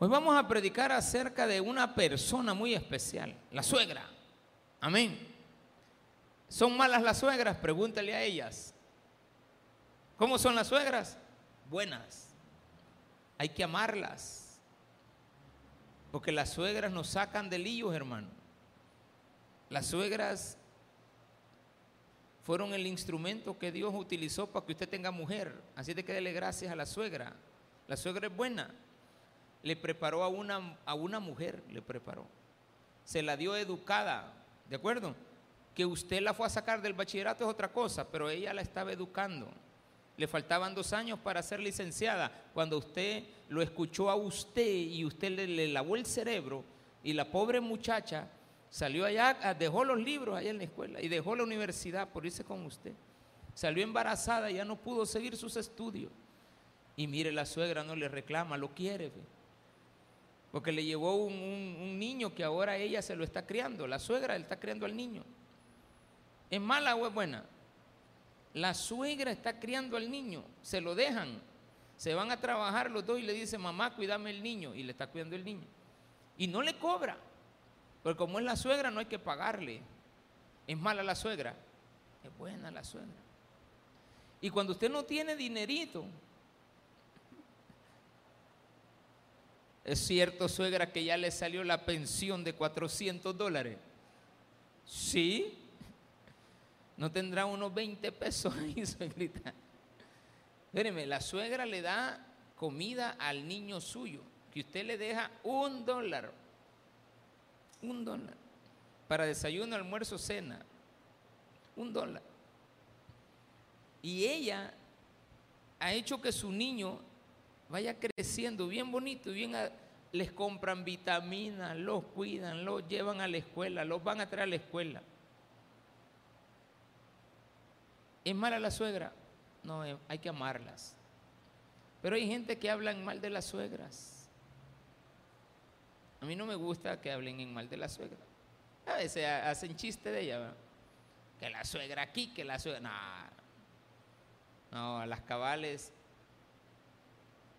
Hoy vamos a predicar acerca de una persona muy especial, la suegra. Amén. ¿Son malas las suegras? Pregúntale a ellas. ¿Cómo son las suegras? Buenas. Hay que amarlas. Porque las suegras nos sacan de líos, hermano. Las suegras fueron el instrumento que Dios utilizó para que usted tenga mujer. Así de que dele gracias a la suegra. La suegra es buena. Le preparó a una, a una mujer, le preparó. Se la dio educada, ¿de acuerdo? Que usted la fue a sacar del bachillerato es otra cosa, pero ella la estaba educando. Le faltaban dos años para ser licenciada. Cuando usted lo escuchó a usted y usted le, lavó el cerebro y la pobre muchacha Salió allá, ah, dejó los libros allá en la escuela y dejó la universidad por irse con usted. Salió embarazada, ya no pudo seguir sus estudios. Y mire, la suegra no le reclama, lo quiere. Porque le llevó un, niño que ahora ella se lo está criando. La suegra está criando al niño. ¿Es mala o es buena? La suegra está criando al niño. Se lo dejan. Se van a trabajar los dos y le dice, mamá, cuídame el niño. Y le está cuidando el niño. Y no le cobra. Porque como es la suegra, no hay que pagarle. Es mala la suegra. Es buena la suegra. Y cuando usted no tiene dinerito, es cierto, suegra, que ya le salió la pensión de 400 dólares. Sí. No tendrá unos 20 pesos ahí, suegrita. Espéreme, la suegra le da comida al niño suyo, que usted le deja un dólar un dólar. Para desayuno, almuerzo, cena. Un dólar. Y ella ha hecho que su niño vaya creciendo bien bonito, bien les compran vitaminas, los cuidan, los llevan a la escuela, los van a traer a la escuela. ¿Es mala la suegra? No, eh, hay que amarlas. Pero hay gente que habla mal de las suegras. A mí no me gusta que hablen en mal de la suegra. A veces hacen chiste de ella, que la suegra aquí, que la suegra... No, no, a las cabales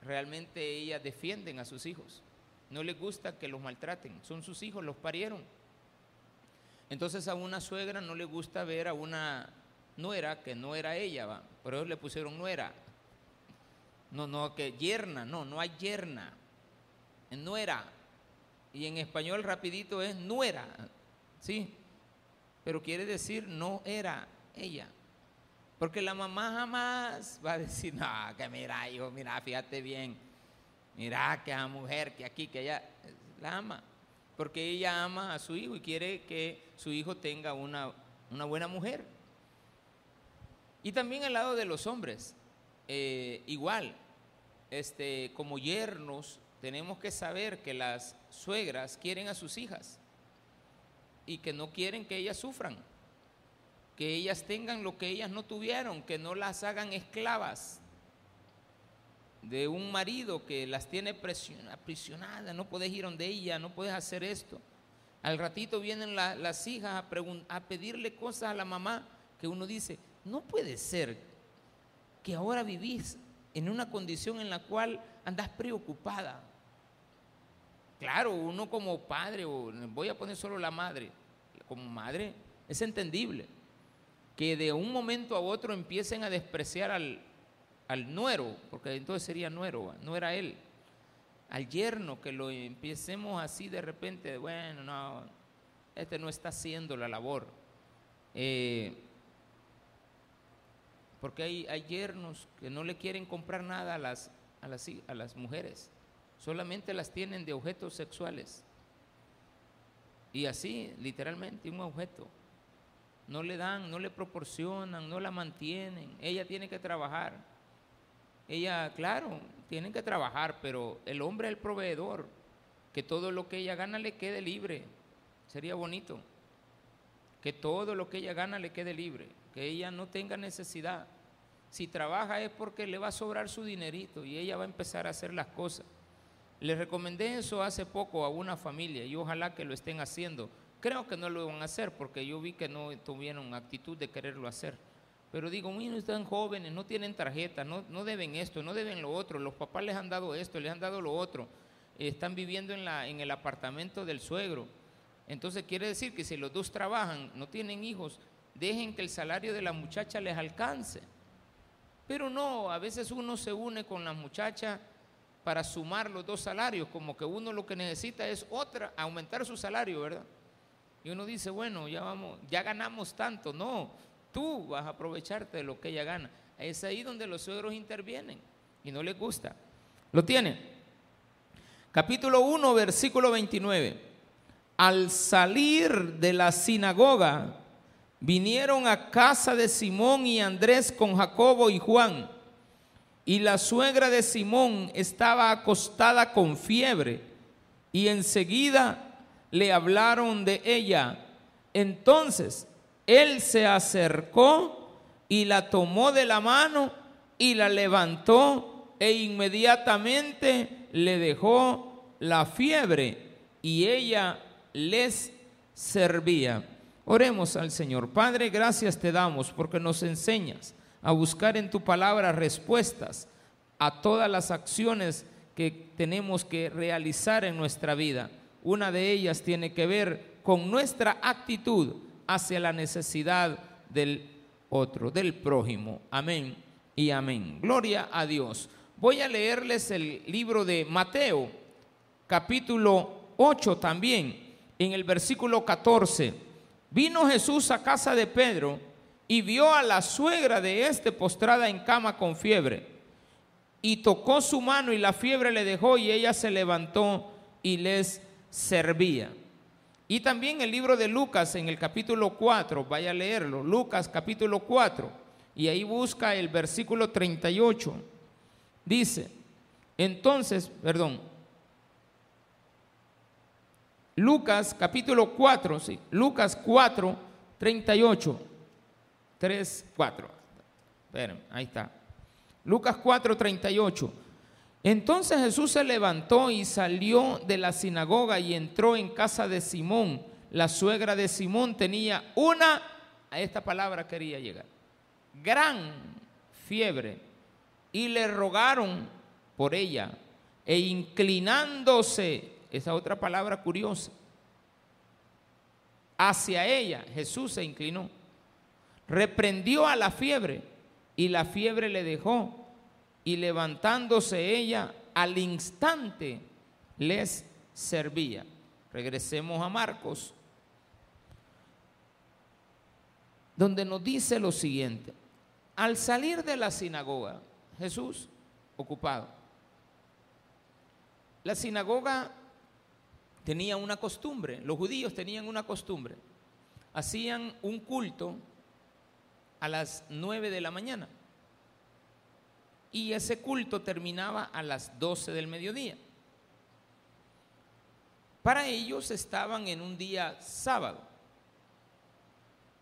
realmente ellas defienden a sus hijos. No les gusta que los maltraten, son sus hijos, los parieron. Entonces a una suegra no le gusta ver a una nuera que no era ella, ¿va? por eso le pusieron nuera. No, no, que yerna, no, no hay yerna, nuera y en español rapidito es nuera, ¿sí? Pero quiere decir no era ella. Porque la mamá jamás va a decir, no, que mira, hijo, mira, fíjate bien, mira que a mujer, que aquí, que allá, la ama. Porque ella ama a su hijo y quiere que su hijo tenga una, una buena mujer. Y también al lado de los hombres, eh, igual, este, como yernos, tenemos que saber que las suegras quieren a sus hijas y que no quieren que ellas sufran, que ellas tengan lo que ellas no tuvieron, que no las hagan esclavas de un marido que las tiene aprisionadas, no puedes ir donde ella, no puedes hacer esto. Al ratito vienen las hijas a, a pedirle cosas a la mamá que uno dice, no puede ser que ahora vivís en una condición en la cual andas preocupada Claro, uno como padre, o voy a poner solo la madre, como madre, es entendible que de un momento a otro empiecen a despreciar al, al nuero, porque entonces sería nuero, no era él, al yerno, que lo empecemos así de repente, bueno, no, este no está haciendo la labor. Eh, porque hay, hay, yernos que no le quieren comprar nada a las, a las, a las mujeres solamente las tienen de objetos sexuales. Y así, literalmente, un objeto. No le dan, no le proporcionan, no la mantienen. Ella tiene que trabajar. Ella, claro, tiene que trabajar, pero el hombre es el proveedor. Que todo lo que ella gana le quede libre. Sería bonito. Que todo lo que ella gana le quede libre. Que ella no tenga necesidad. Si trabaja es porque le va a sobrar su dinerito y ella va a empezar a hacer las cosas. Les recomendé eso hace poco a una familia y ojalá que lo estén haciendo. Creo que no lo van a hacer porque yo vi que no tuvieron actitud de quererlo hacer. Pero digo, miren, están jóvenes, no tienen tarjeta, no, no deben esto, no deben lo otro. Los papás les han dado esto, les han dado lo otro. están viviendo en, la, en el apartamento del suegro. Entonces quiere decir que si los dos trabajan, no tienen hijos, dejen que el salario de la muchacha les alcance. Pero no, a veces uno se une con la muchacha para sumar los dos salarios, como que uno lo que necesita es otra, aumentar su salario, ¿verdad? Y uno dice, bueno, ya vamos, ya ganamos tanto. No, tú vas a aprovecharte de lo que ella gana. Es ahí donde los suegros intervienen y no les gusta. ¿Lo tiene? Capítulo 1, versículo 29. Al salir de la sinagoga, vinieron a casa de Simón y Andrés con Jacobo y Juan. Y la suegra de Simón estaba acostada con fiebre y enseguida le hablaron de ella. Entonces él se acercó y la tomó de la mano y la levantó e inmediatamente le dejó la fiebre y ella les servía. Oremos al Señor. Padre, gracias te damos porque nos enseñas a buscar en tu palabra respuestas a todas las acciones que tenemos que realizar en nuestra vida. Una de ellas tiene que ver con nuestra actitud hacia la necesidad del otro, del prójimo. Amén y amén. Gloria a Dios. Voy a leerles el libro de Mateo, capítulo 8 también, en el versículo 14. Vino Jesús a casa de Pedro y vio a la suegra de éste postrada en cama con fiebre. Y tocó su mano y la fiebre le dejó y ella se levantó y les servía. Y también el libro de Lucas en el capítulo 4, vaya a leerlo, Lucas capítulo 4, y ahí busca el versículo 38. Dice, entonces, perdón, Lucas capítulo 4, sí, Lucas 4, 38. 3, 4. Esperen, ahí está. Lucas 4, 38. Entonces Jesús se levantó y salió de la sinagoga y entró en casa de Simón. La suegra de Simón tenía una, a esta palabra quería llegar, gran fiebre. Y le rogaron por ella. E inclinándose esa otra palabra curiosa. Hacia ella Jesús se inclinó, reprendió a la fiebre y la fiebre le dejó y levantándose ella al instante les servía. Regresemos a Marcos, donde nos dice lo siguiente. Al salir de la sinagoga, Jesús ocupado. La sinagoga tenía una costumbre, los judíos tenían una costumbre, hacían un culto a las nueve de la mañana y ese culto terminaba a las doce del mediodía. Para ellos estaban en un día sábado.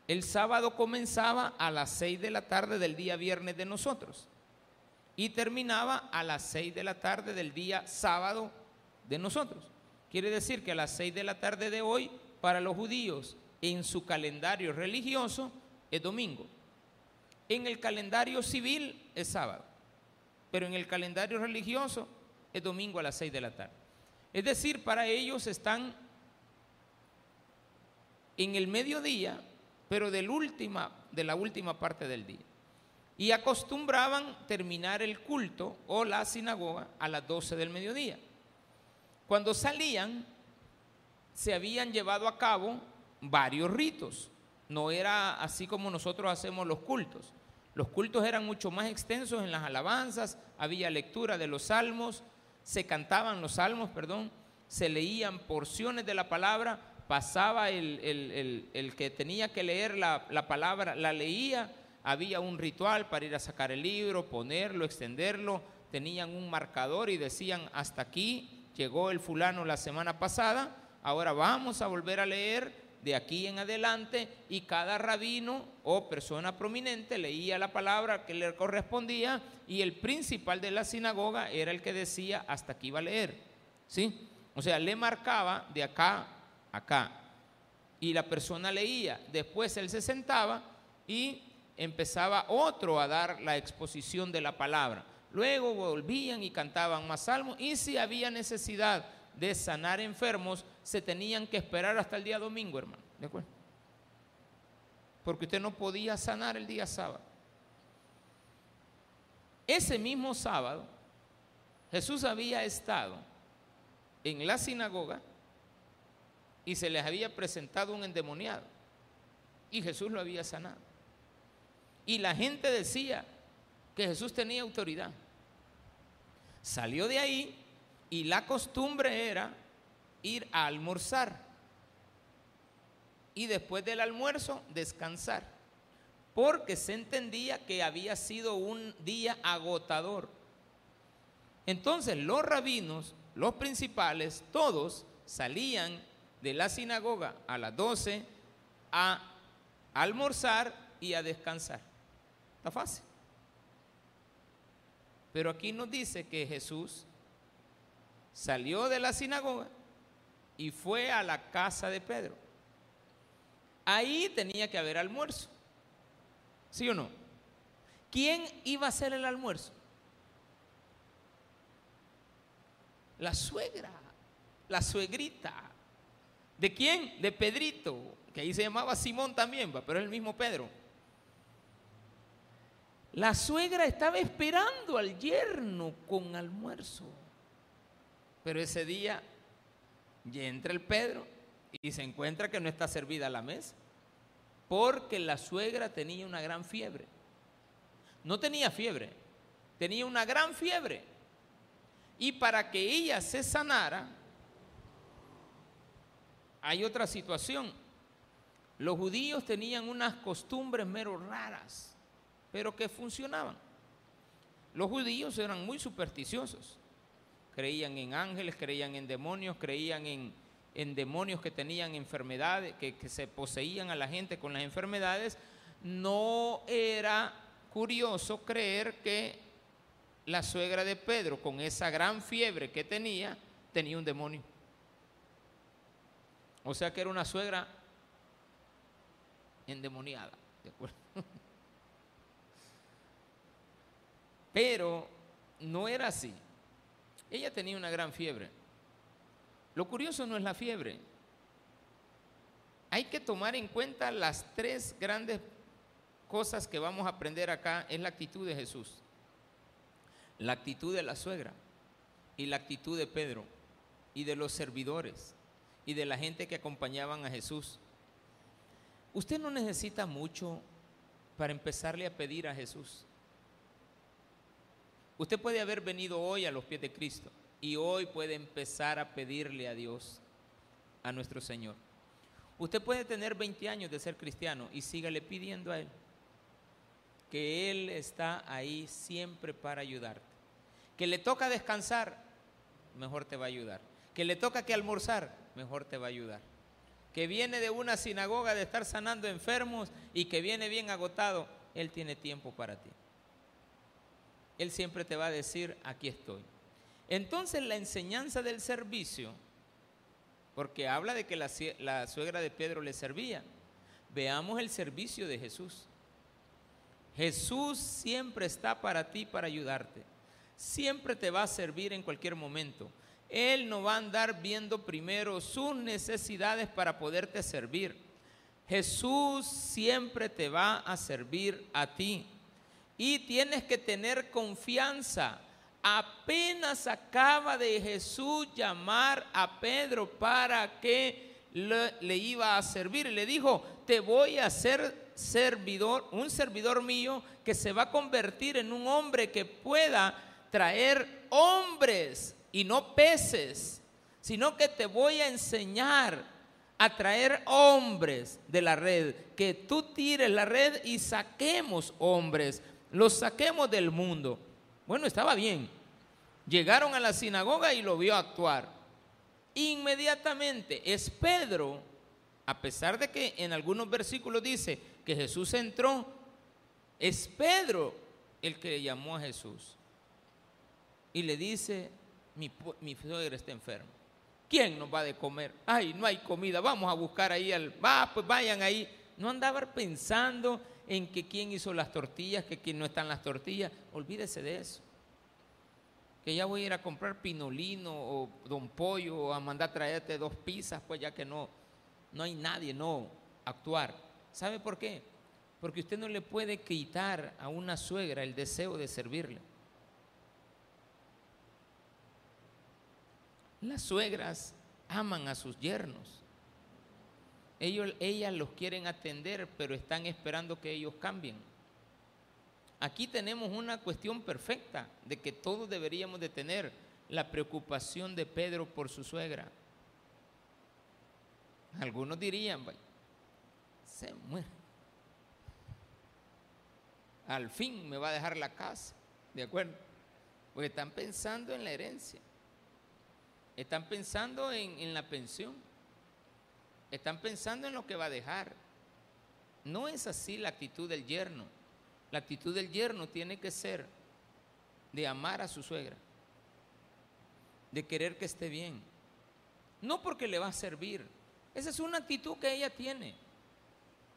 El sábado comenzaba a las seis de la tarde del día viernes de nosotros y terminaba a las seis de la tarde del día sábado de nosotros. Quiere decir que a las seis de la tarde de hoy, para los judíos, en su calendario religioso, es domingo. En el calendario civil es sábado, pero en el calendario religioso es domingo a las seis de la tarde. Es decir, para ellos están en el mediodía, pero de la última parte del día. Y acostumbraban terminar el culto o la sinagoga a las 12 del mediodía. Cuando salían, se habían llevado a cabo varios ritos. No era así como nosotros hacemos los cultos. Los cultos eran mucho más extensos en las alabanzas, había lectura de los salmos, se cantaban los salmos, perdón, se leían porciones de la palabra, pasaba el, que tenía que leer la, la palabra, la leía, había un ritual para ir a sacar el libro, ponerlo, extenderlo, tenían un marcador y decían hasta aquí llegó el fulano la semana pasada, ahora vamos a volver a leer de aquí en adelante y cada rabino o persona prominente leía la palabra que le correspondía y el principal de la sinagoga era el que decía hasta aquí iba a leer. ¿Sí? O sea, le marcaba de acá a acá y la persona leía, después él se sentaba y empezaba otro a dar la exposición de la palabra. luego volvían y cantaban más salmos y si había necesidad de sanar enfermos, se tenían que esperar hasta el día domingo, hermano. ¿De acuerdo? Porque usted no podía sanar el día sábado. Ese mismo sábado, Jesús había estado en la sinagoga y se les había presentado un endemoniado y Jesús lo había sanado. Y la gente decía que Jesús tenía autoridad. Salió de ahí y la costumbre era ir a almorzar y después del almuerzo descansar, porque se entendía que había sido un día agotador. Entonces los rabinos, los principales, todos salían de la sinagoga a las 12 a almorzar y a descansar. Está fácil. Pero aquí nos dice que Jesús salió de la sinagoga y fue a la casa de Pedro. Ahí tenía que haber almuerzo. ¿Sí o no? ¿Quién iba a hacer el almuerzo? La suegra, la suegrita. ¿De quién? De Pedrito, que ahí se llamaba Simón también, pero es el mismo Pedro. La suegra estaba esperando al yerno con almuerzo. Pero ese día ya entra el Pedro y se encuentra que no está servida la mesa. Porque la suegra tenía una gran fiebre. No tenía fiebre, tenía una gran fiebre. Y para que ella se sanara, hay otra situación. Los judíos tenían unas costumbres mero raras, pero que funcionaban. Los judíos eran muy supersticiosos creían en ángeles, creían en demonios, creían en, demonios que tenían enfermedades, que, que se poseían a la gente con las enfermedades, no era curioso creer que la suegra de Pedro, con esa gran fiebre que tenía, tenía un demonio. O sea que era una suegra endemoniada, ¿de acuerdo? Pero no era así. Ella tenía una gran fiebre. Lo curioso no es la fiebre. Hay que tomar en cuenta las tres grandes cosas que vamos a aprender acá. Es la actitud de Jesús, la actitud de la suegra y la actitud de Pedro y de los servidores y de la gente que acompañaban a Jesús. Usted no necesita mucho para empezarle a pedir a Jesús. Usted puede haber venido hoy a los pies de Cristo y hoy puede empezar a pedirle a Dios, a nuestro Señor. Usted puede tener 20 años de ser cristiano y sígale pidiendo a Él, que Él está ahí siempre para ayudarte. Que le toca descansar, mejor te va a ayudar. Que le toca que almorzar, mejor te va a ayudar. Que viene de una sinagoga de estar sanando enfermos y que viene bien agotado, Él tiene tiempo para ti. Él siempre te va a decir, aquí estoy. Entonces la enseñanza del servicio, porque habla de que la, suegra de Pedro le servía, veamos el servicio de Jesús. Jesús siempre está para ti, para ayudarte. Siempre te va a servir en cualquier momento. Él no va a andar viendo primero sus necesidades para poderte servir. Jesús siempre te va a servir a ti. Y tienes que tener confianza. Apenas acaba de Jesús llamar a Pedro para que le, iba a servir. Le dijo, te voy a hacer servidor, un servidor mío que se va a convertir en un hombre que pueda traer hombres y no peces, sino que te voy a enseñar a traer hombres de la red, que tú tires la red y saquemos hombres los saquemos del mundo. Bueno, estaba bien. Llegaron a la sinagoga y lo vio actuar. Inmediatamente es Pedro, a pesar de que en algunos versículos dice que Jesús entró, es Pedro el que le llamó a Jesús. Y le dice, mi, mi está enfermo. ¿Quién nos va de comer? Ay, no hay comida, vamos a buscar ahí al... Va, pues vayan ahí. No andaba pensando en que quién hizo las tortillas, que quién no están las tortillas. Olvídese de eso. que ya voy a ir a comprar pinolino o don pollo o a mandar traerte dos pizzas, pues ya que no, no hay nadie, no, actuar. ¿Sabe por qué? Porque usted no le puede quitar a una suegra el deseo de servirle. Las suegras aman a sus yernos. Ellos, ellas los quieren atender, pero están esperando que ellos cambien. Aquí tenemos una cuestión perfecta de que todos deberíamos de tener la preocupación de Pedro por su suegra. Algunos dirían, se muere. Al fin me va a dejar la casa, ¿de acuerdo? Porque están pensando en la herencia. Están pensando en, en la pensión. Están pensando en lo que va a dejar. No es así la actitud del yerno. La actitud del yerno tiene que ser de amar a su suegra, de querer que esté bien. No porque le va a servir. Esa es una actitud que ella tiene,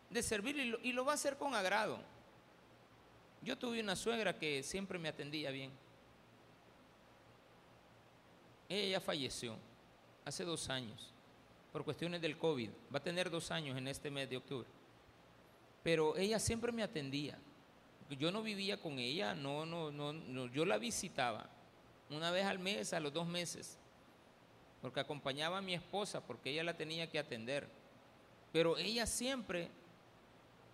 de servir y lo, y lo va a hacer con agrado. Yo tuve una suegra que siempre me atendía bien. Ella falleció hace dos años por cuestiones del COVID. Va a tener dos años en este mes de octubre. Pero ella siempre me atendía. Yo no vivía con ella, no, no, no, no, yo la visitaba una vez al mes, a los dos meses, porque acompañaba a mi esposa, porque ella la tenía que atender. Pero ella siempre,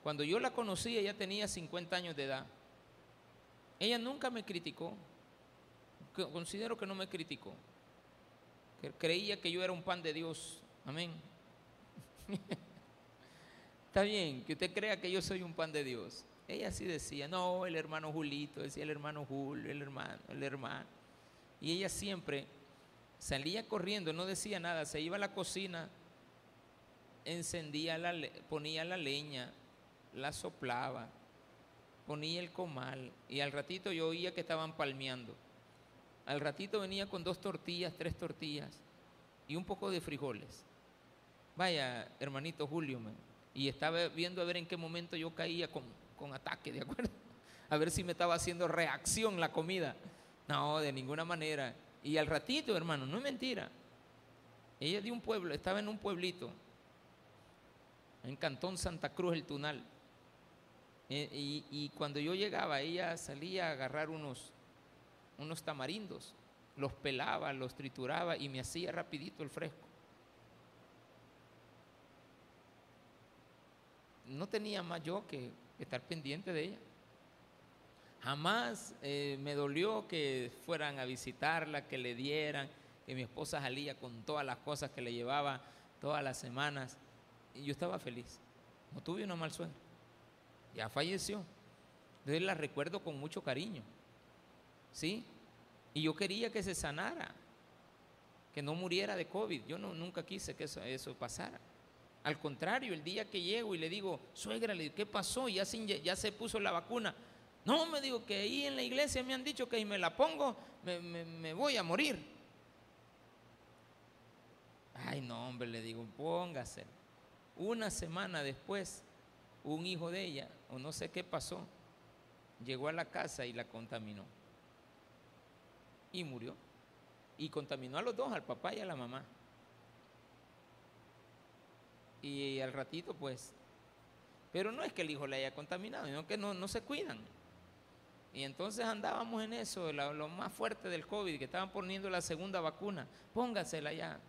cuando yo la conocí, ella tenía 50 años de edad. Ella nunca me criticó. Considero que no me criticó. Creía que yo era un pan de Dios. Amén. Está bien que usted crea que yo soy un pan de Dios. Ella sí decía, no, el hermano Julito, decía el hermano Julio, el hermano, el hermano. Y ella siempre salía corriendo, no decía nada, se iba a la cocina, encendía la, ponía la leña, la soplaba, ponía el comal y al ratito yo oía que estaban palmeando. Al ratito venía con dos tortillas, tres tortillas y un poco de frijoles. Vaya, hermanito Julio, y estaba viendo a ver en qué momento yo caía con, con ataque, ¿de acuerdo? A ver si me estaba haciendo reacción la comida. No, de ninguna manera. Y al ratito, hermano, no es mentira. Ella de un pueblo, estaba en un pueblito, en Cantón Santa Cruz, el Tunal. Eh, y, y, cuando yo llegaba, ella salía a agarrar unos, unos tamarindos, los pelaba, los trituraba y me hacía rapidito el fresco. No tenía más yo que estar pendiente de ella. Jamás eh, me dolió que fueran a visitarla, que le dieran, que mi esposa salía con todas las cosas que le llevaba todas las semanas. Y yo estaba feliz. No tuve una mal suegra. Ya falleció. Entonces la recuerdo con mucho cariño. ¿Sí? Y yo quería que se sanara, que no muriera de COVID. Yo no, nunca quise que eso, eso pasara. Al contrario, el día que llego y le digo, suegra, ¿qué pasó? Ya se, ya se puso la vacuna. No, me digo que ahí en la iglesia me han dicho que si me la pongo, me, me voy a morir. Ay, no, hombre, le digo, póngase. Una semana después, un hijo de ella, o no sé qué pasó, llegó a la casa y la contaminó. Y murió. Y contaminó a los dos, al papá y a la mamá y al ratito pues, pero no es que el hijo le haya contaminado, sino que no, no se cuidan. Y entonces andábamos en eso, lo más fuerte del COVID, que estaban poniendo la segunda vacuna, póngasela ya.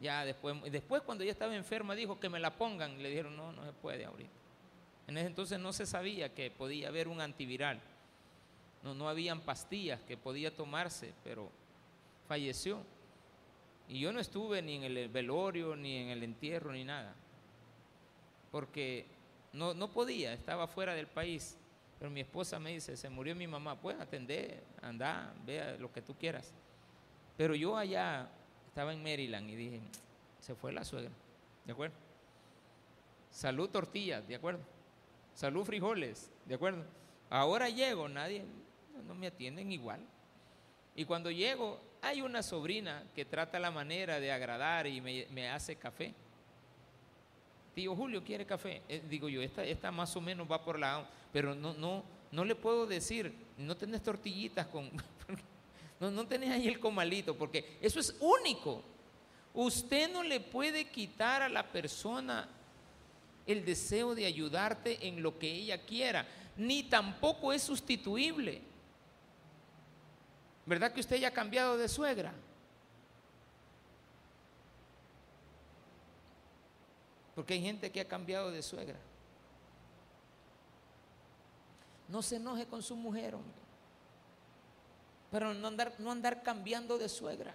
Ya después, después cuando ella estaba enferma dijo que me la pongan, le dijeron no, no se puede ahorita. En ese entonces no se sabía que podía haber un antiviral, no, no habían pastillas que podía tomarse, pero falleció. Y yo no estuve ni en el velorio, ni en el entierro, ni nada. Porque no, no podía, estaba fuera del país. Pero mi esposa me dice, se murió mi mamá, pues atender, anda, vea lo que tú quieras. Pero yo allá estaba en Maryland y dije, se fue la suegra, ¿de acuerdo? Salud tortillas, ¿de acuerdo? Salud frijoles, ¿de acuerdo? Ahora llego, nadie, no me atienden igual. Y cuando llego, hay una sobrina que trata la manera de agradar y me, hace café. Tío Julio quiere café. Eh, digo yo, esta, esta más o menos va por la... Pero no, no, no le puedo decir, no tenés tortillitas con... No, no tenés ahí el comalito, porque eso es único. Usted no le puede quitar a la persona el deseo de ayudarte en lo que ella quiera, ni tampoco es sustituible. ¿Verdad que usted ya ha cambiado de suegra? Porque hay gente que ha cambiado de suegra. No se enoje con su mujer, hombre. Pero no andar, no andar cambiando de suegra.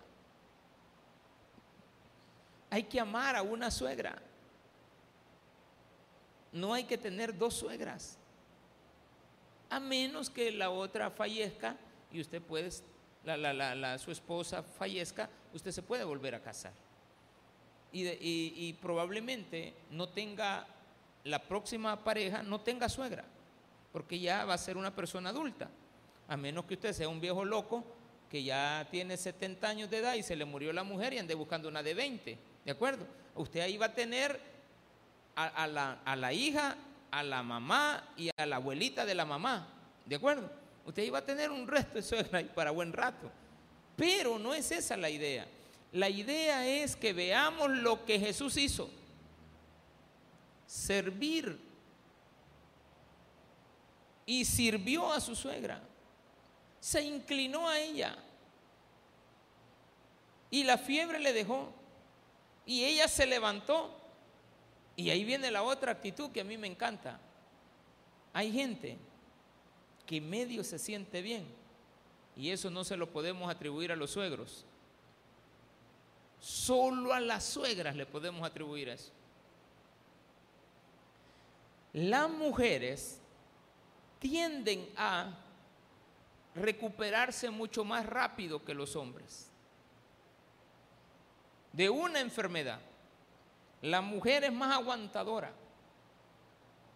Hay que amar a una suegra. No hay que tener dos suegras. A menos que la otra fallezca y usted puede, la, su esposa fallezca, usted se puede volver a casar. Y, y probablemente no tenga, la próxima pareja no tenga suegra, porque ya va a ser una persona adulta. A menos que usted sea un viejo loco que ya tiene 70 años de edad y se le murió la mujer y ande buscando una de 20. ¿De acuerdo? Usted ahí va a tener a, la, a la hija, a la mamá y a la abuelita de la mamá. ¿De acuerdo? Usted iba a tener un resto de suegra ahí para buen rato. Pero no es esa la idea. La idea es que veamos lo que Jesús hizo. Servir. Y sirvió a su suegra se inclinó a ella y la fiebre le dejó y ella se levantó y ahí viene la otra actitud que a mí me encanta. Hay gente que medio se siente bien y eso no se lo podemos atribuir a los suegros. Solo a las suegras le podemos atribuir eso. Las mujeres tienden a recuperarse mucho más rápido que los hombres. De una enfermedad. La mujer es más aguantadora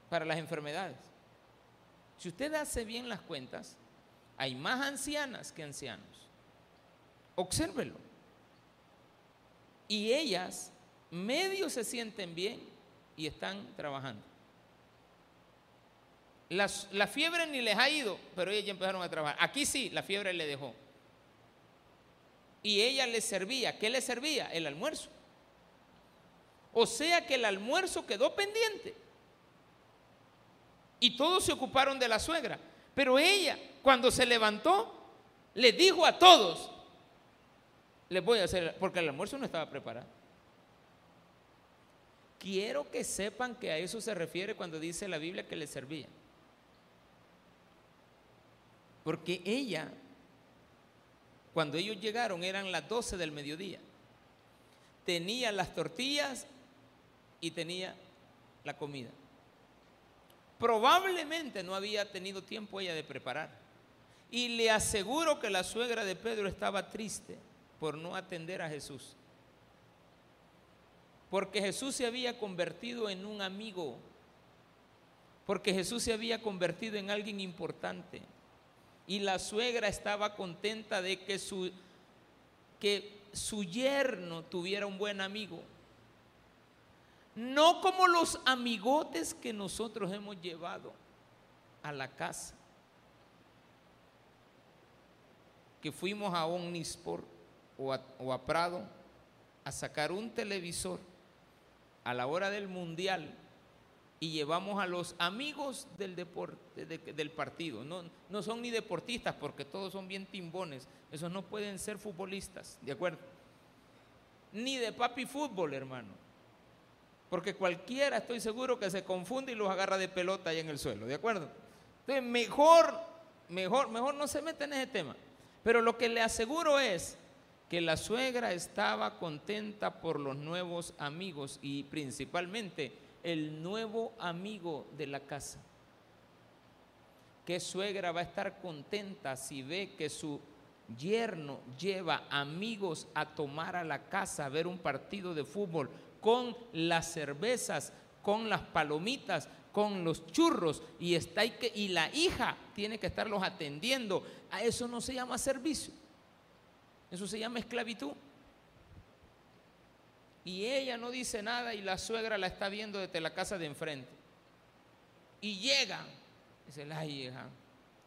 para las enfermedades. Si usted hace bien las cuentas, hay más ancianas que ancianos. Obsérvelo. Y ellas medio se sienten bien y están trabajando. la fiebre ni les ha ido, pero ellas ya empezaron a trabajar. Aquí sí, la fiebre le dejó. Y ella le servía. ¿Qué le servía? El almuerzo. O sea que el almuerzo quedó pendiente. Y todos se ocuparon de la suegra. Pero ella, cuando se levantó, le dijo a todos, les voy a hacer, porque el almuerzo no estaba preparado. Quiero que sepan que a eso se refiere cuando dice la Biblia que le servía. Porque ella, cuando ellos llegaron, eran las 12 del mediodía. Tenía las tortillas y tenía la comida. Probablemente no había tenido tiempo ella de preparar. Y le aseguro que la suegra de Pedro estaba triste por no atender a Jesús. Porque Jesús se había convertido en un amigo. Porque Jesús se había convertido en alguien importante. Y la suegra estaba contenta de que su, que su yerno tuviera un buen amigo. No como los amigotes que nosotros hemos llevado a la casa. Que fuimos a Omnisport o a, o a Prado a sacar un televisor a la hora del mundial y llevamos a los amigos del, deporte, del partido. No, no son ni deportistas porque todos son bien timbones. Esos no pueden ser futbolistas, ¿de acuerdo? Ni de papi fútbol, hermano. Porque cualquiera, estoy seguro, que se confunde y los agarra de pelota ahí en el suelo, ¿de acuerdo? Entonces, mejor, mejor, mejor no se mete en ese tema. Pero lo que le aseguro es que la suegra estaba contenta por los nuevos amigos y principalmente el nuevo amigo de la casa. ¿Qué suegra va a estar contenta si ve que su yerno lleva amigos a tomar a la casa a ver un partido de fútbol con las cervezas, con las palomitas, con los churros y está que, y la hija tiene que estarlos atendiendo. A eso no se llama servicio. Eso se llama esclavitud. Y ella no dice nada y la suegra la está viendo desde la casa de enfrente. Y llega. Dice, ay hija,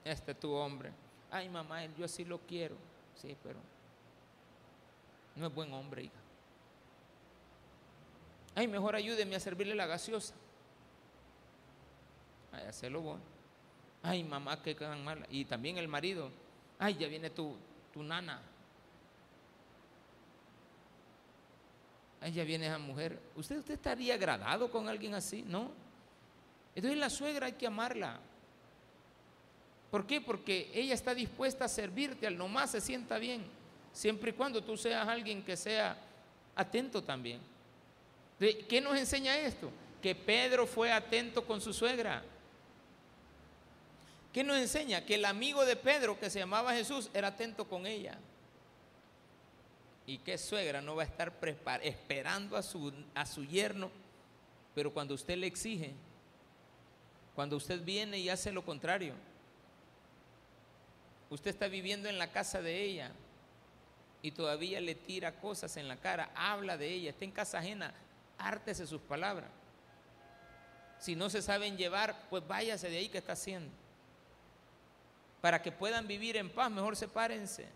este es tu hombre. Ay mamá, yo así lo quiero. Sí, pero no es buen hombre, hija. Ay, mejor ayúdeme a servirle la gaseosa. Ay, hacerlo vos. Ay, mamá, qué tan mala. Y también el marido. Ay, ya viene tu, tu nana. Ay, ya viene esa mujer. ¿Usted, ¿Usted estaría agradado con alguien así? ¿No? Entonces la suegra hay que amarla. ¿Por qué? Porque ella está dispuesta a servirte al nomás se sienta bien, siempre y cuando tú seas alguien que sea atento también. ¿Qué nos enseña esto? Que Pedro fue atento con su suegra. ¿Qué nos enseña? Que el amigo de Pedro, que se llamaba Jesús, era atento con ella. ¿Y qué suegra no va a estar esperando a su, a su yerno? Pero cuando usted le exige, cuando usted viene y hace lo contrario, usted está viviendo en la casa de ella y todavía le tira cosas en la cara, habla de ella, está en casa ajena, hártese sus palabras. Si no se saben llevar, pues váyase de ahí que está haciendo. Para que puedan vivir en paz, mejor sepárense.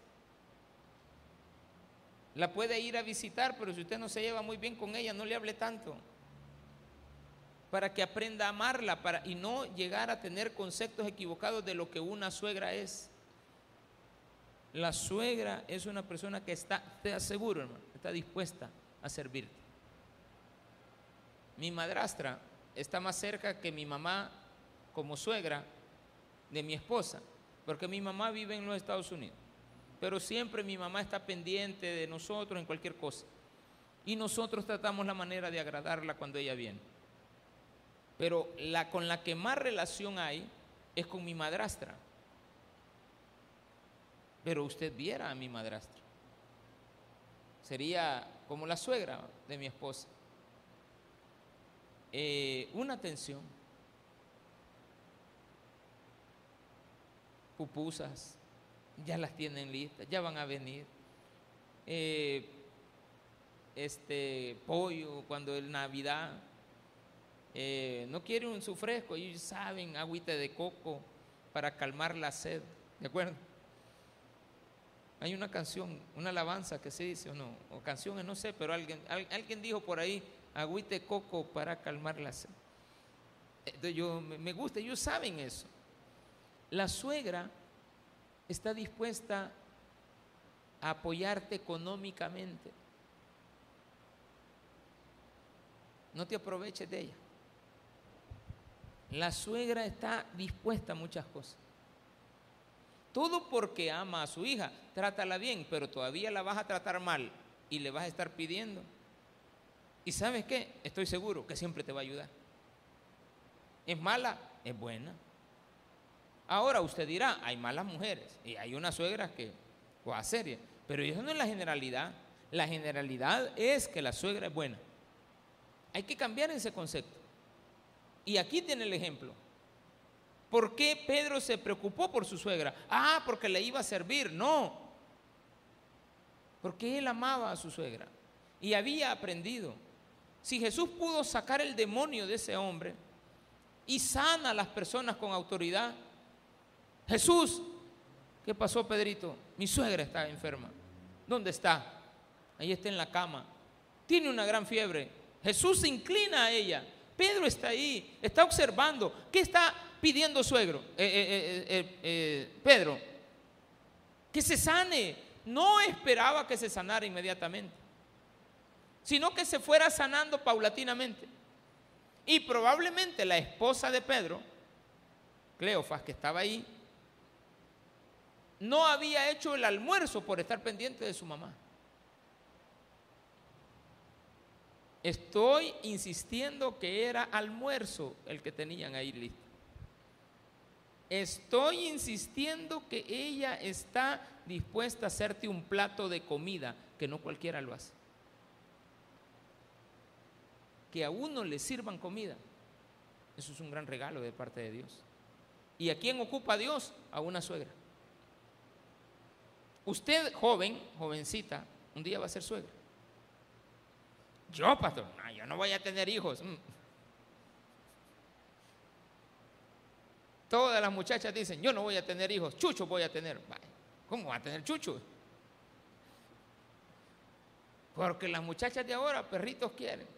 La puede ir a visitar, pero si usted no se lleva muy bien con ella, no le hable tanto para que aprenda a amarla y no llegar a tener conceptos equivocados de lo que una suegra es. La suegra es una persona que está, te aseguro, hermano, está dispuesta a servirte. Mi madrastra está más cerca que mi mamá como suegra de mi esposa, porque mi mamá vive en los Estados Unidos. Pero siempre mi mamá está pendiente de nosotros en cualquier cosa. Y nosotros tratamos la manera de agradarla cuando ella viene. Pero la con la que más relación hay es con mi madrastra. Pero usted viera a mi madrastra. Sería como la suegra de mi esposa. Eh, una atención. Pupusas, ya las tienen listas, ya van a venir. Eh, este pollo cuando es Navidad, eh, no quiere un sufresco, ellos saben, agüita de coco para calmar la sed, ¿de acuerdo? Hay una canción, una alabanza que se dice o no, o canciones, no sé, pero alguien, alguien dijo por ahí, agüita coco para calmar la sed. Yo, me gusta, ellos saben eso. La suegra está dispuesta a apoyarte económicamente. No te aproveches de ella. La suegra está dispuesta a muchas cosas. Todo porque ama a su hija, trátala bien, pero todavía la vas a tratar mal y le vas a estar pidiendo. ¿Y sabes qué? Estoy seguro que siempre te va a ayudar. ¿Es mala? Es buena. Ahora usted dirá, hay malas mujeres y hay unas suegras que, o a serie, pero eso no es la generalidad. La generalidad es que la suegra es buena. Hay que cambiar ese concepto. Y aquí tiene el ejemplo. ¿Por qué Pedro se preocupó por su suegra? Ah, porque le iba a servir. No. Porque él amaba a su suegra y había aprendido. Si Jesús pudo sacar el demonio de ese hombre y sana a las personas con autoridad, Jesús, ¿qué pasó Pedrito? Mi suegra está enferma. ¿Dónde está? Ahí está en la cama. Tiene una gran fiebre. Jesús se inclina a ella Pedro está ahí, está observando. ¿Qué está pidiendo suegro? Eh, eh, eh, Pedro, que se sane. No esperaba que se sanara inmediatamente, sino que se fuera sanando paulatinamente. Y probablemente la esposa de Pedro, Cleofas, que estaba ahí, no había hecho el almuerzo por estar pendiente de su mamá. Estoy insistiendo que era almuerzo el que tenían ahí listo. Estoy insistiendo que ella está dispuesta a hacerte un plato de comida, que no cualquiera lo hace. Que a uno le sirvan comida. Eso es un gran regalo de parte de Dios. ¿Y a quién ocupa Dios? A una suegra. Usted, joven, jovencita, un día va a ser suegra. Yo, pastor, yo no voy a tener hijos. Mm. Todas las muchachas dicen, yo no voy a tener hijos, chucho voy a tener. ¿Cómo va a tener chucho? Porque las muchachas de ahora perritos quieren,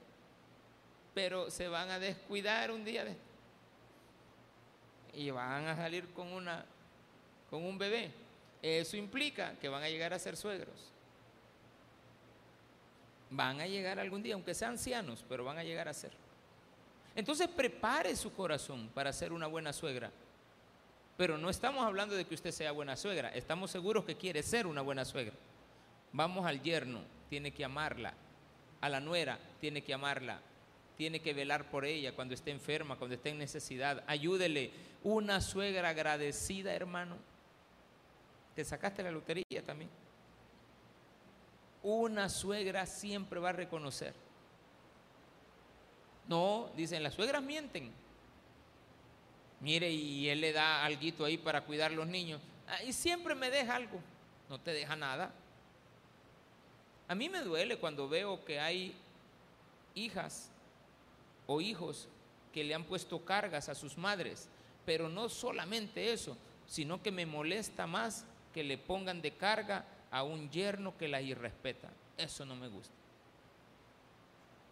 pero se van a descuidar un día de y van a salir con una con un bebé. Eso implica que van a llegar a ser suegros. Van a llegar algún día, aunque sean ancianos, pero van a llegar a ser. Entonces prepare su corazón para ser una buena suegra. Pero no estamos hablando de que usted sea buena suegra, estamos seguros que quiere ser una buena suegra. Vamos al yerno, tiene que amarla. A la nuera, tiene que amarla. Tiene que velar por ella cuando esté enferma, cuando esté en necesidad. Ayúdele. Una suegra agradecida, hermano. Te sacaste la lotería también. Una suegra siempre va a reconocer. No, dicen, las suegras mienten. Mire, y él le da algo ahí para cuidar a los niños. Ah, y siempre me deja algo. No te deja nada. A mí me duele cuando veo que hay hijas o hijos que le han puesto cargas a sus madres. Pero no solamente eso, sino que me molesta más que le pongan de carga a un yerno que la irrespeta. Eso no me gusta.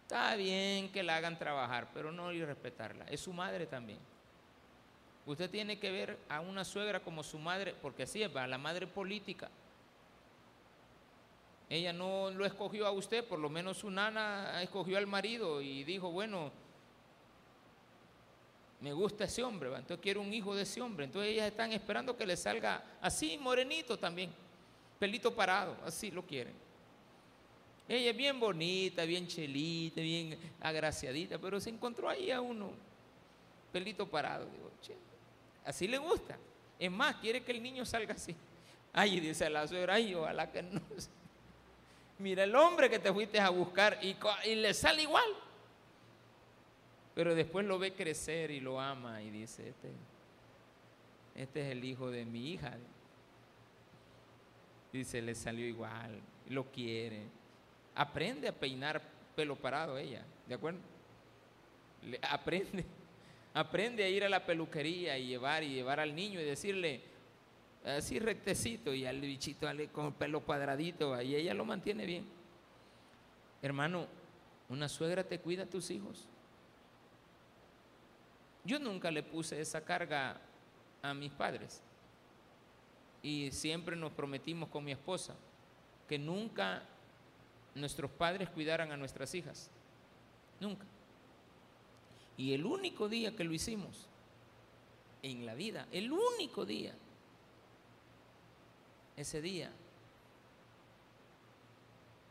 Está bien que la hagan trabajar, pero no irrespetarla. Es su madre también. Usted tiene que ver a una suegra como su madre, porque así es, va, la madre política. Ella no lo escogió a usted, por lo menos su nana escogió al marido y dijo, bueno, me gusta ese hombre, entonces quiero un hijo de ese hombre. Entonces ellas están esperando que le salga así, morenito también, pelito parado, así lo quieren. Ella es bien bonita, bien chelita, bien agraciadita, pero se encontró ahí a uno, pelito parado. Digo, che, Así le gusta. Es más, quiere que el niño salga así. Ay, dice la suegra, ay, ojalá que no. Mira el hombre que te fuiste a buscar y, y le sale igual. Pero después lo ve crecer y lo ama y dice, este, este es el hijo de mi hija. Dice, le salió igual, lo quiere. Aprende a peinar pelo parado ella, ¿de acuerdo? Aprende Aprende a ir a la peluquería y llevar y llevar al niño y decirle así rectecito y al bichito con el pelo cuadradito y ella lo mantiene bien. Hermano, una suegra te cuida a tus hijos. Yo nunca le puse esa carga a mis padres y siempre nos prometimos con mi esposa que nunca nuestros padres cuidaran a nuestras hijas. Nunca. Y el único día que lo hicimos en la vida, el único día, ese día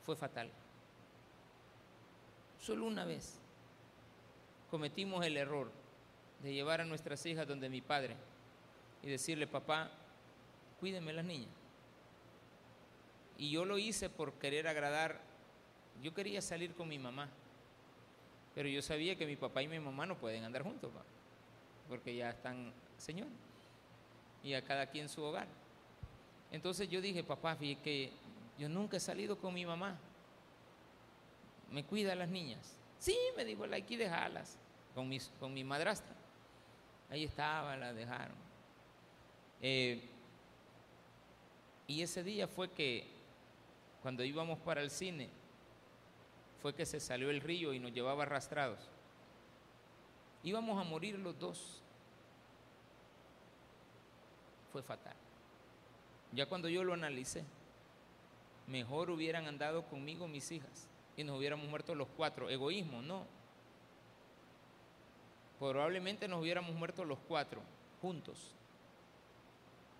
fue fatal. Solo una vez cometimos el error de llevar a nuestras hijas donde mi padre y decirle, papá, cuídeme las niñas. Y yo lo hice por querer agradar, yo quería salir con mi mamá. Pero yo sabía que mi papá y mi mamá no pueden andar juntos, porque ya están señor y a cada quien su hogar. Entonces yo dije, papá, fíjate que yo nunca he salido con mi mamá. Me cuida las niñas. Sí, me dijo, hay que dejarlas con, mis, con mi madrastra. Ahí estaba, la dejaron. Eh, y ese día fue que cuando íbamos para el cine, fue que se salió el río y nos llevaba arrastrados. Íbamos a morir los dos. Fue fatal. Ya cuando yo lo analicé, mejor hubieran andado conmigo mis hijas y nos hubiéramos muerto los cuatro. Egoísmo, no. Probablemente nos hubiéramos muerto los cuatro juntos.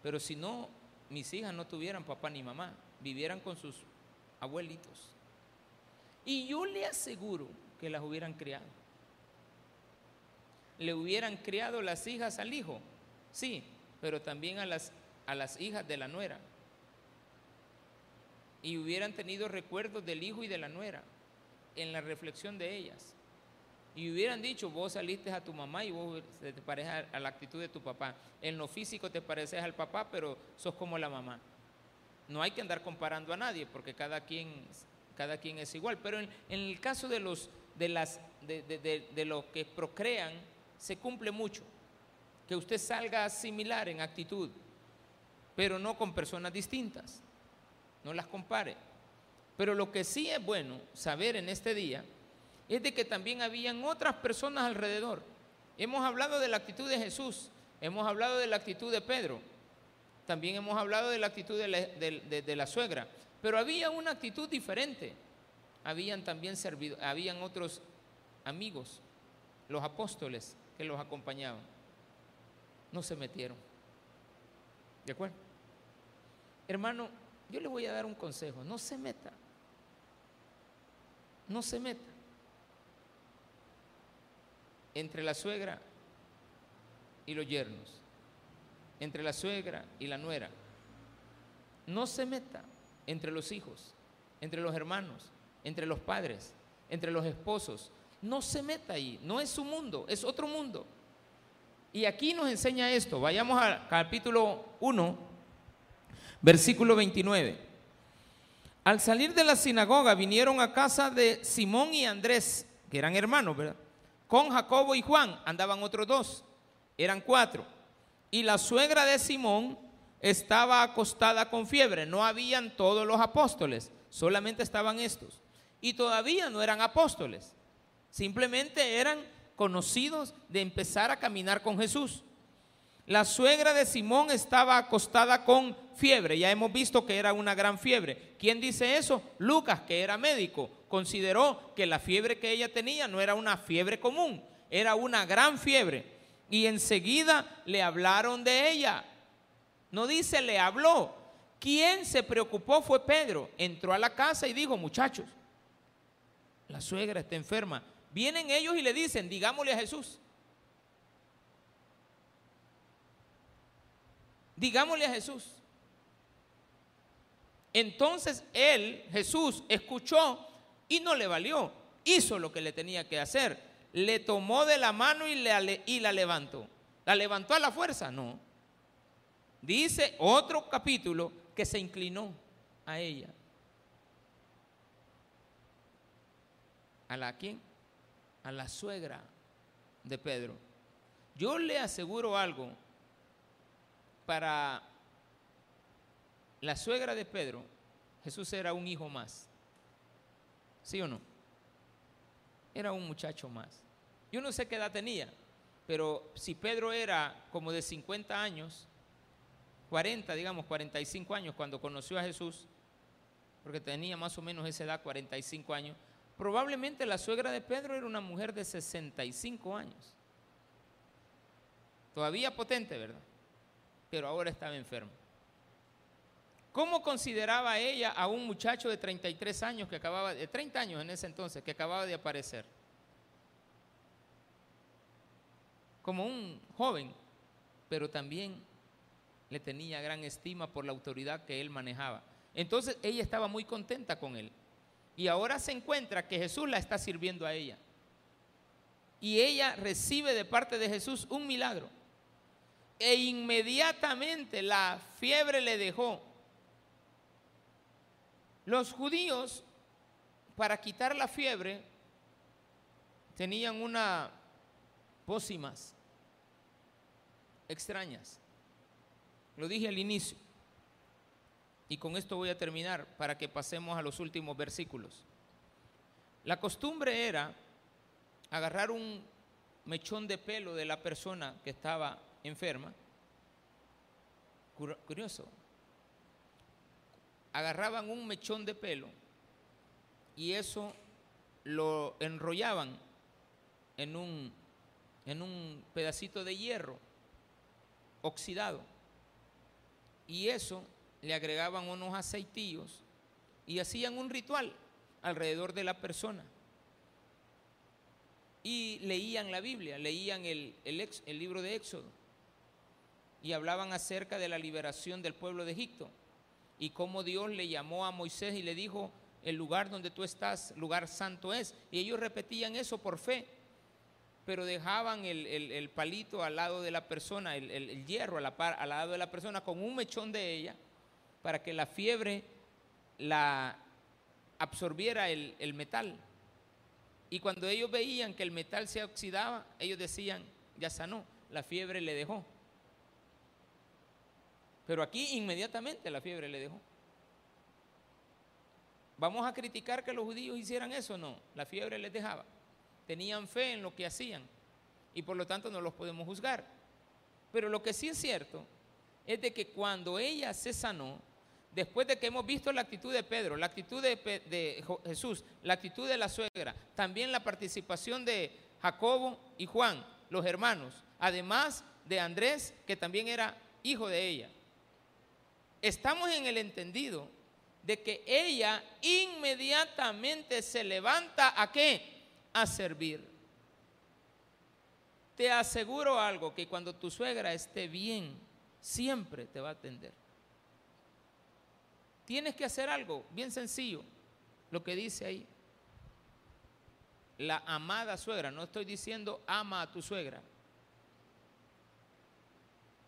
Pero si no, mis hijas no tuvieran papá ni mamá, vivieran con sus abuelitos. Y yo le aseguro que las hubieran criado. Le hubieran criado las hijas al hijo, sí, pero también a las, a las hijas de la nuera. Y hubieran tenido recuerdos del hijo y de la nuera en la reflexión de ellas. Y hubieran dicho, vos saliste a tu mamá y vos te pareces a la actitud de tu papá. En lo físico te pareces al papá, pero sos como la mamá. No hay que andar comparando a nadie, porque cada quien cada quien es igual. Pero en, el caso de los, de, las, de, los que procrean, se cumple mucho. Que usted salga similar en actitud, pero no con personas distintas. No las compare. Pero lo que sí es bueno saber en este día es de que también habían otras personas alrededor. Hemos hablado de la actitud de Jesús, hemos hablado de la actitud de Pedro, también hemos hablado de la actitud de la, suegra, pero había una actitud diferente. Habían también servido, habían otros amigos, los apóstoles que los acompañaban. No se metieron. ¿De acuerdo? Hermano, yo le voy a dar un consejo, no se meta. No se meta. Entre la suegra y los yernos. Entre la suegra y la nuera. No se meta entre los hijos, entre los hermanos, entre los padres, entre los esposos. No se meta ahí, no es su mundo, es otro mundo. Y aquí nos enseña esto. Vayamos al capítulo 1, versículo 29. Al salir de la sinagoga vinieron a casa de Simón y Andrés, que eran hermanos, ¿verdad? Con Jacobo y Juan andaban otros dos, eran cuatro. Y la suegra de Simón estaba acostada con fiebre. No habían todos los apóstoles, solamente estaban estos. Y todavía no eran apóstoles, simplemente eran conocidos de empezar a caminar con Jesús. La suegra de Simón estaba acostada con fiebre. Ya hemos visto que era una gran fiebre. ¿Quién dice eso? Lucas, que era médico, consideró que la fiebre que ella tenía no era una fiebre común, era una gran fiebre. Y enseguida le hablaron de ella. No dice le habló. Quien se preocupó fue Pedro. Entró a la casa y dijo, muchachos, la suegra está enferma. Vienen ellos y le dicen, digámosle a Jesús. Digámosle a Jesús. Entonces él, Jesús, escuchó y no le valió. Hizo lo que le tenía que hacer. Le tomó de la mano y, le, la levantó. ¿La levantó a la fuerza? No. Dice otro capítulo que se inclinó a ella. ¿A la quién? A la suegra de Pedro. Yo le aseguro algo. Para la suegra de Pedro, Jesús era un hijo más. ¿Sí o no? Era un muchacho más. Yo no sé qué edad tenía, pero si Pedro era como de 50 años, 40, digamos 45 años cuando conoció a Jesús, porque tenía más o menos esa edad, 45 años, probablemente la suegra de Pedro era una mujer de 65 años. Todavía potente, ¿verdad? Pero ahora estaba enferma. ¿Cómo consideraba ella a un muchacho de 33 años que acababa, de 30 años en ese entonces, que acababa de aparecer? Como un joven, pero también le tenía gran estima por la autoridad que él manejaba. Entonces ella estaba muy contenta con él. Y ahora se encuentra que Jesús la está sirviendo a ella. Y ella recibe de parte de Jesús un milagro. E inmediatamente la fiebre le dejó. Los judíos, para quitar la fiebre, tenían una pócimas extrañas. Lo dije al inicio. Y con esto voy a terminar para que pasemos a los últimos versículos. La costumbre era agarrar un mechón de pelo de la persona que estaba enferma. Curioso. Agarraban un mechón de pelo y eso lo enrollaban en un, en un pedacito de hierro oxidado y eso le agregaban unos aceitillos y hacían un ritual alrededor de la persona. Y leían la Biblia, leían el, el, libro de Éxodo y hablaban acerca de la liberación del pueblo de Egipto y cómo Dios le llamó a Moisés y le dijo, el lugar donde tú estás, lugar santo es. Y ellos repetían eso por fe pero dejaban el, palito al lado de la persona, el, hierro la par, al lado de la persona con un mechón de ella para que la fiebre la absorbiera el, metal. Y cuando ellos veían que el metal se oxidaba, ellos decían, ya sanó, la fiebre le dejó. Pero aquí inmediatamente la fiebre le dejó. ¿Vamos a criticar que los judíos hicieran eso? No, la fiebre les dejaba. Tenían fe en lo que hacían y por lo tanto no los podemos juzgar. Pero lo que sí es cierto es de que cuando ella se sanó, después de que hemos visto la actitud de Pedro, la actitud de, de Jesús, la actitud de la suegra, también la participación de Jacobo y Juan, los hermanos, además de Andrés, que también era hijo de ella. Estamos en el entendido de que ella inmediatamente se levanta a qué? A servir. Te aseguro algo, que cuando tu suegra esté bien, siempre te va a atender. Tienes que hacer algo bien sencillo, lo que dice ahí. La amada suegra, no estoy diciendo ama a tu suegra.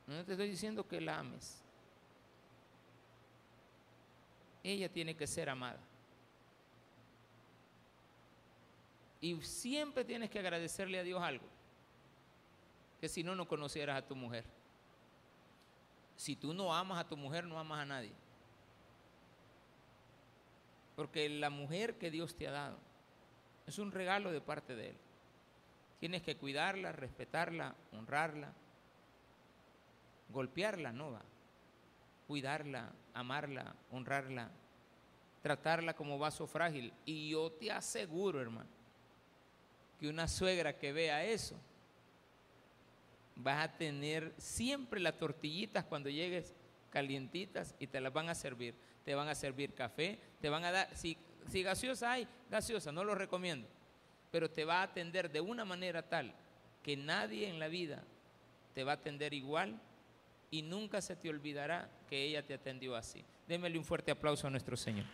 No te estoy diciendo que la ames ella tiene que ser amada. Y siempre tienes que agradecerle a Dios algo, que si no, no conocieras a tu mujer. Si tú no amas a tu mujer, no amas a nadie. Porque la mujer que Dios te ha dado es un regalo de parte de Él. Tienes que cuidarla, respetarla, honrarla, golpearla, no va cuidarla, amarla, honrarla, tratarla como vaso frágil. Y yo te aseguro, hermano, que una suegra que vea eso, vas a tener siempre las tortillitas cuando llegues calientitas y te las van a servir. Te van a servir café, te van a dar, si, si gaseosa hay, gaseosa, no lo recomiendo, pero te va a atender de una manera tal que nadie en la vida te va a atender igual y nunca se te olvidará que ella te atendió así. Démele un fuerte aplauso a nuestro Señor.